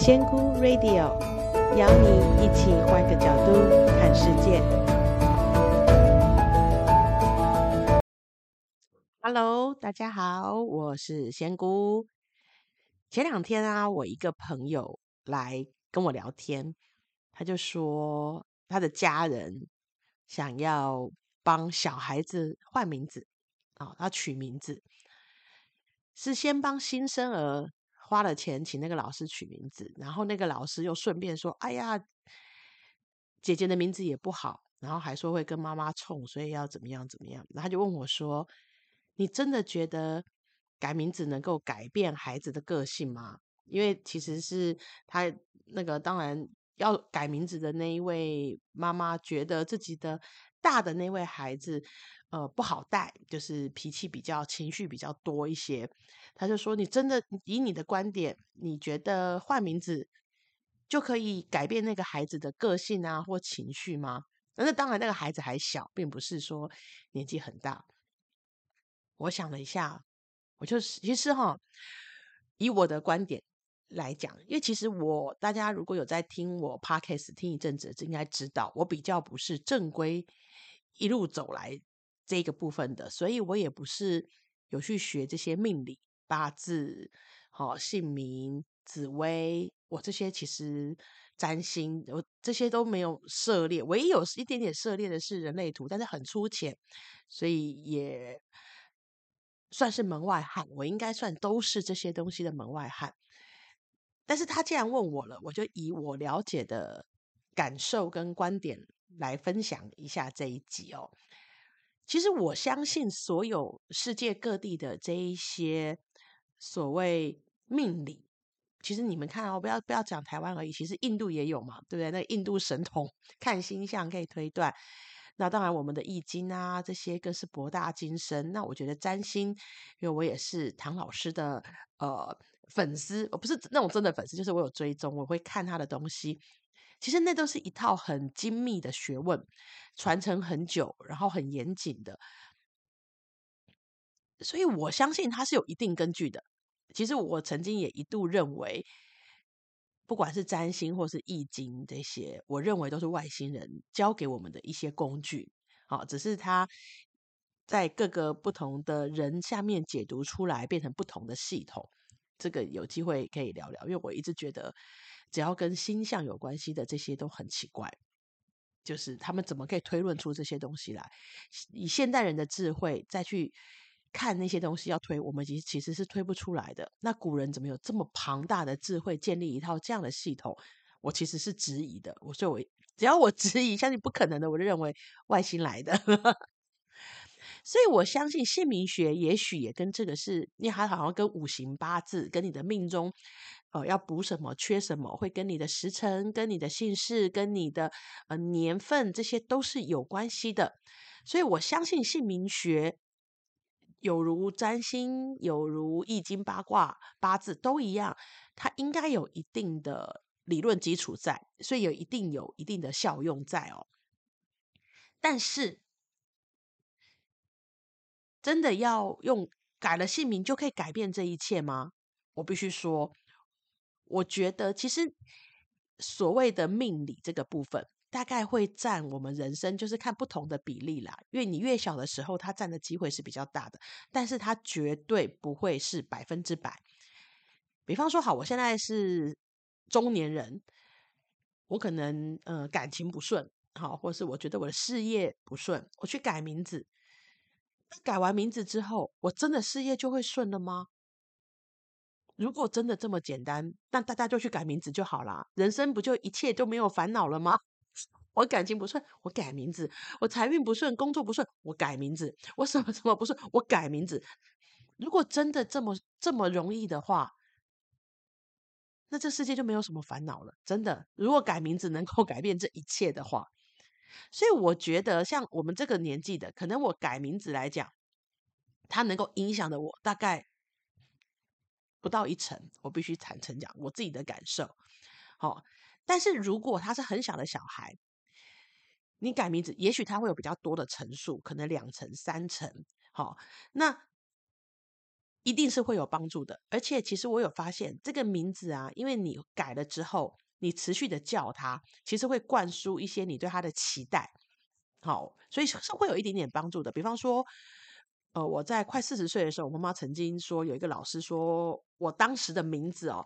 仙姑 Radio 邀你一起换个角度看世界。Hello，大家好，我是仙姑。前两天啊，我一个朋友来跟我聊天，他就说他的家人想要帮小孩子换名字啊，哦，他取名字是先帮新生儿。花了钱请那个老师取名字，然后那个老师又顺便说：“哎呀，姐姐的名字也不好。”然后还说会跟妈妈冲，所以要怎么样怎么样。然后他就问我说：“你真的觉得改名字能够改变孩子的个性吗？”因为其实是他那个当然要改名字的那一位妈妈觉得自己的大的那位孩子。呃，不好带，就是脾气比较、情绪比较多一些。他就说：“你真的以你的观点，你觉得换名字就可以改变那个孩子的个性啊，或情绪吗？”那当然，那个孩子还小，并不是说年纪很大。我想了一下，我就是其实哈，以我的观点来讲，因为其实我大家如果有在听我 Podcast 听一阵子，就应该知道我比较不是正规一路走来。这个部分的，所以我也不是有去学这些命理、八字、好、哦、姓名、紫微，我这些其实占星，我这些都没有涉猎。唯一有一点点涉猎的是人类图，但是很粗浅，所以也算是门外汉。我应该算都是这些东西的门外汉。但是他既然问我了，我就以我了解的感受跟观点来分享一下这一集哦。其实我相信，所有世界各地的这一些所谓命理，其实你们看哦，不要不要讲台湾而已，其实印度也有嘛，对不对？那印度神童看星象可以推断。那当然，我们的易经啊，这些更是博大精深。那我觉得占星，因为我也是唐老师的呃粉丝，我不是那种真的粉丝，就是我有追踪，我会看他的东西。其实那都是一套很精密的学问，传承很久，然后很严谨的，所以我相信它是有一定根据的。其实我曾经也一度认为，不管是占星或是易经这些，我认为都是外星人教给我们的一些工具。好，只是它在各个不同的人下面解读出来，变成不同的系统。这个有机会可以聊聊，因为我一直觉得。只要跟星象有关系的这些都很奇怪，就是他们怎么可以推论出这些东西来？以现代人的智慧再去看那些东西，要推，我们其实其实是推不出来的。那古人怎么有这么庞大的智慧，建立一套这样的系统？我其实是质疑的。我所以我只要我 质疑，相信不可能的，我就认为外星来的。所以我相信姓名学也许也跟这个是，你还好像跟五行八字，跟你的命中。哦，要补什么，缺什么，会跟你的时辰、跟你的姓氏、跟你的呃年份，这些都是有关系的。所以我相信姓名学有如占星，有如易经、八卦、八字都一样，它应该有一定的理论基础在，所以有一定有一定的效用在哦。但是，真的要用改了姓名就可以改变这一切吗？我必须说。我觉得其实所谓的命理这个部分，大概会占我们人生就是看不同的比例啦。因为你越小的时候，它占的机会是比较大的，但是它绝对不会是百分之百。比方说，好，我现在是中年人，我可能呃感情不顺，好，或是我觉得我的事业不顺，我去改名字，改完名字之后，我真的事业就会顺了吗？如果真的这么简单，那大家就去改名字就好啦。人生不就一切都没有烦恼了吗？我感情不顺，我改名字；我财运不顺，工作不顺，我改名字；我什么什么不顺，我改名字。如果真的这么这么容易的话，那这世界就没有什么烦恼了。真的，如果改名字能够改变这一切的话，所以我觉得像我们这个年纪的，可能我改名字来讲，它能够影响的我大概。不到一成，我必须坦诚讲我自己的感受。好，但是如果他是很小的小孩，你改名字，也许他会有比较多的层数，可能两层、三层。好，那一定是会有帮助的。而且，其实我有发现，这个名字啊，因为你改了之后，你持续的叫他，其实会灌输一些你对他的期待。好，所以是会有一点点帮助的。比方说，呃，我在快四十岁的时候，我妈妈曾经说，有一个老师说我当时的名字哦，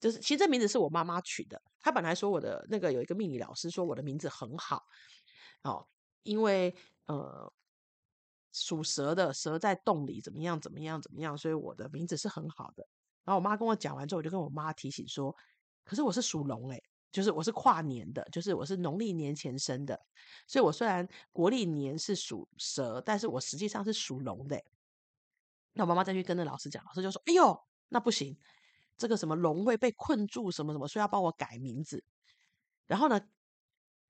就是其实这名字是我妈妈取的。她本来说我的那个有一个命理老师说我的名字很好，哦，因为呃属蛇的蛇在洞里怎么样怎么样怎么样，所以我的名字是很好的。然后我妈跟我讲完之后，我就跟我妈提醒说，可是我是属龙诶。就是我是跨年的，就是我是农历年前生的，所以我虽然国历年是属蛇，但是我实际上是属龙的。那我妈妈再去跟那老师讲，老师就说：“哎呦，那不行，这个什么龙会被困住，什么什么，所以要帮我改名字。”然后呢，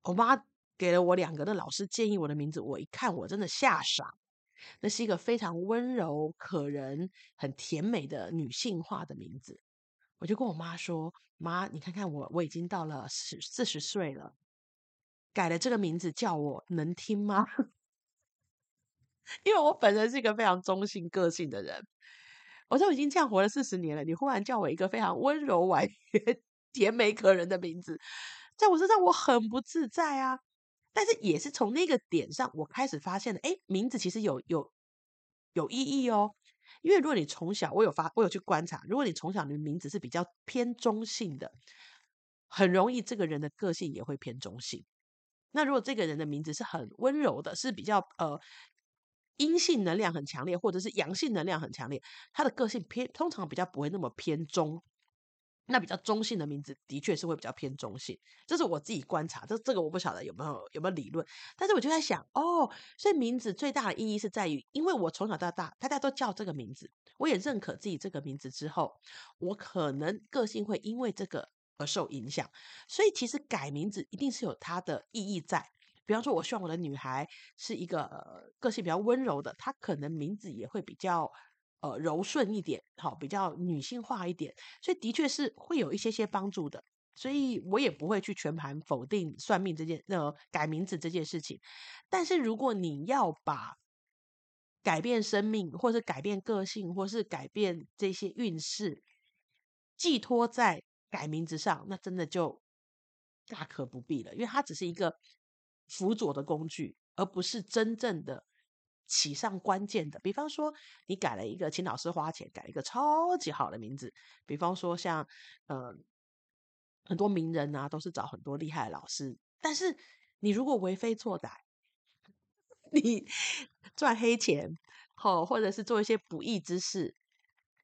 我妈给了我两个那老师建议我的名字，我一看我真的吓傻，那是一个非常温柔、可人、很甜美的女性化的名字。我就跟我妈说：“妈，你看看我，我已经到了四四十岁了，改了这个名字叫我能听吗？因为我本人是一个非常中性个性的人，我说我已经这样活了四十年了，你忽然叫我一个非常温柔婉约、甜美可人的名字，在我身上我很不自在啊。但是也是从那个点上，我开始发现了，哎，名字其实有有有意义哦。”因为如果你从小，我有发，我有去观察，如果你从小你的名字是比较偏中性的，很容易这个人的个性也会偏中性。那如果这个人的名字是很温柔的，是比较呃阴性能量很强烈，或者是阳性能量很强烈，他的个性偏通常比较不会那么偏中。那比较中性的名字，的确是会比较偏中性，这是我自己观察。这这个我不晓得有没有有没有理论，但是我就在想，哦，所以名字最大的意义是在于，因为我从小到大，大家都叫这个名字，我也认可自己这个名字之后，我可能个性会因为这个而受影响。所以其实改名字一定是有它的意义在。比方说，我希望我的女孩是一个，呃，个性比较温柔的，她可能名字也会比较。呃，柔顺一点，好，比较女性化一点，所以的确是会有一些些帮助的。所以我也不会去全盘否定算命这件，呃，改名字这件事情。但是如果你要把改变生命，或是改变个性，或是改变这些运势，寄托在改名字上，那真的就大可不必了，因为它只是一个辅佐的工具，而不是真正的。起上关键的，比方说你改了一个，请老师花钱改了一个超级好的名字，比方说像呃很多名人啊，都是找很多厉害的老师，但是你如果为非作歹，你赚黑钱，好，或者是做一些不义之事，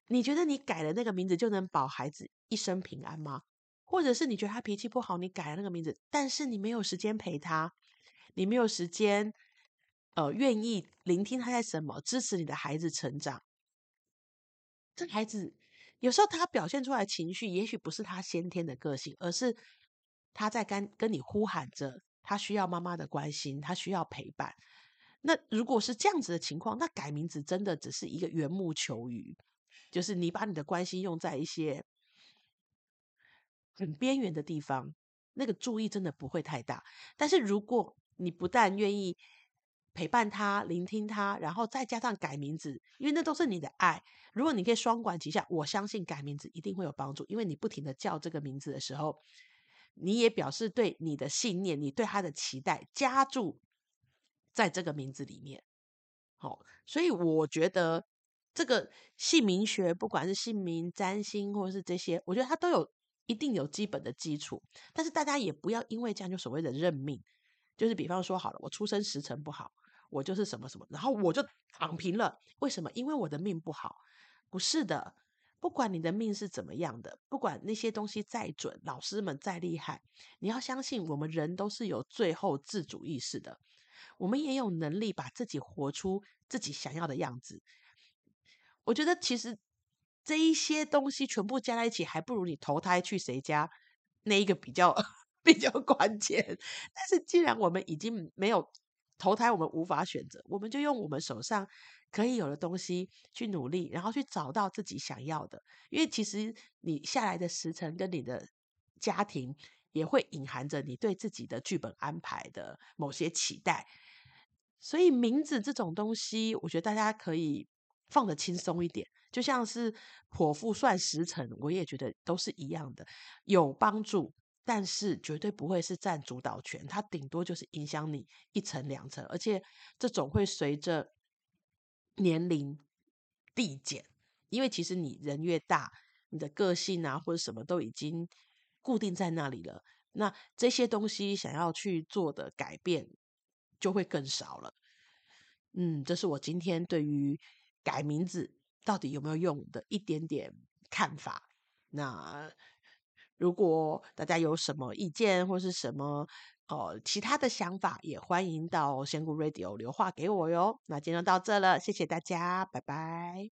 你觉得你改了那个名字就能保孩子一生平安吗？或者是你觉得他脾气不好，你改了那个名字，但是你没有时间陪他，你没有时间。呃，愿意聆听他在什么，支持你的孩子成长。这孩子有时候他表现出来情绪，也许不是他先天的个性，而是他在跟跟你呼喊着，他需要妈妈的关心，他需要陪伴。那如果是这样子的情况，那改名字真的只是一个缘木求鱼，就是你把你的关心用在一些很边缘的地方，那个注意真的不会太大。但是如果你不但愿意，陪伴他，聆听他，然后再加上改名字，因为那都是你的爱。如果你可以双管齐下，我相信改名字一定会有帮助。因为你不停的叫这个名字的时候，你也表示对你的信念，你对他的期待加注在这个名字里面。好，所以我觉得这个姓名学，不管是姓名、占星，或者是这些，我觉得它都有一定有基本的基础。但是大家也不要因为这样就所谓的认命，就是比方说好了，我出生时辰不好。我就是什么什么，然后我就躺平了。为什么？因为我的命不好。不是的，不管你的命是怎么样的，不管那些东西再准，老师们再厉害，你要相信，我们人都是有最后自主意识的。我们也有能力把自己活出自己想要的样子。我觉得其实这一些东西全部加在一起，还不如你投胎去谁家那一个比较 比较关键。但是既然我们已经没有。投胎我们无法选择，我们就用我们手上可以有的东西去努力，然后去找到自己想要的。因为其实你下来的时辰跟你的家庭也会隐含着你对自己的剧本安排的某些期待。所以名字这种东西，我觉得大家可以放得轻松一点。就像是剖腹算时辰，我也觉得都是一样的，有帮助，但是绝对不会是占主导权，它顶多就是影响你一层两层，而且这种会随着年龄递减，因为其实你人越大，你的个性啊或者什么都已经固定在那里了，那这些东西想要去做的改变就会更少了。嗯，这是我今天对于改名字到底有没有用的一点点看法。那如果大家有什么意见或是什么呃其他的想法，也欢迎到仙姑 Radio 留话给我哟。那今天就到这了，谢谢大家，拜拜。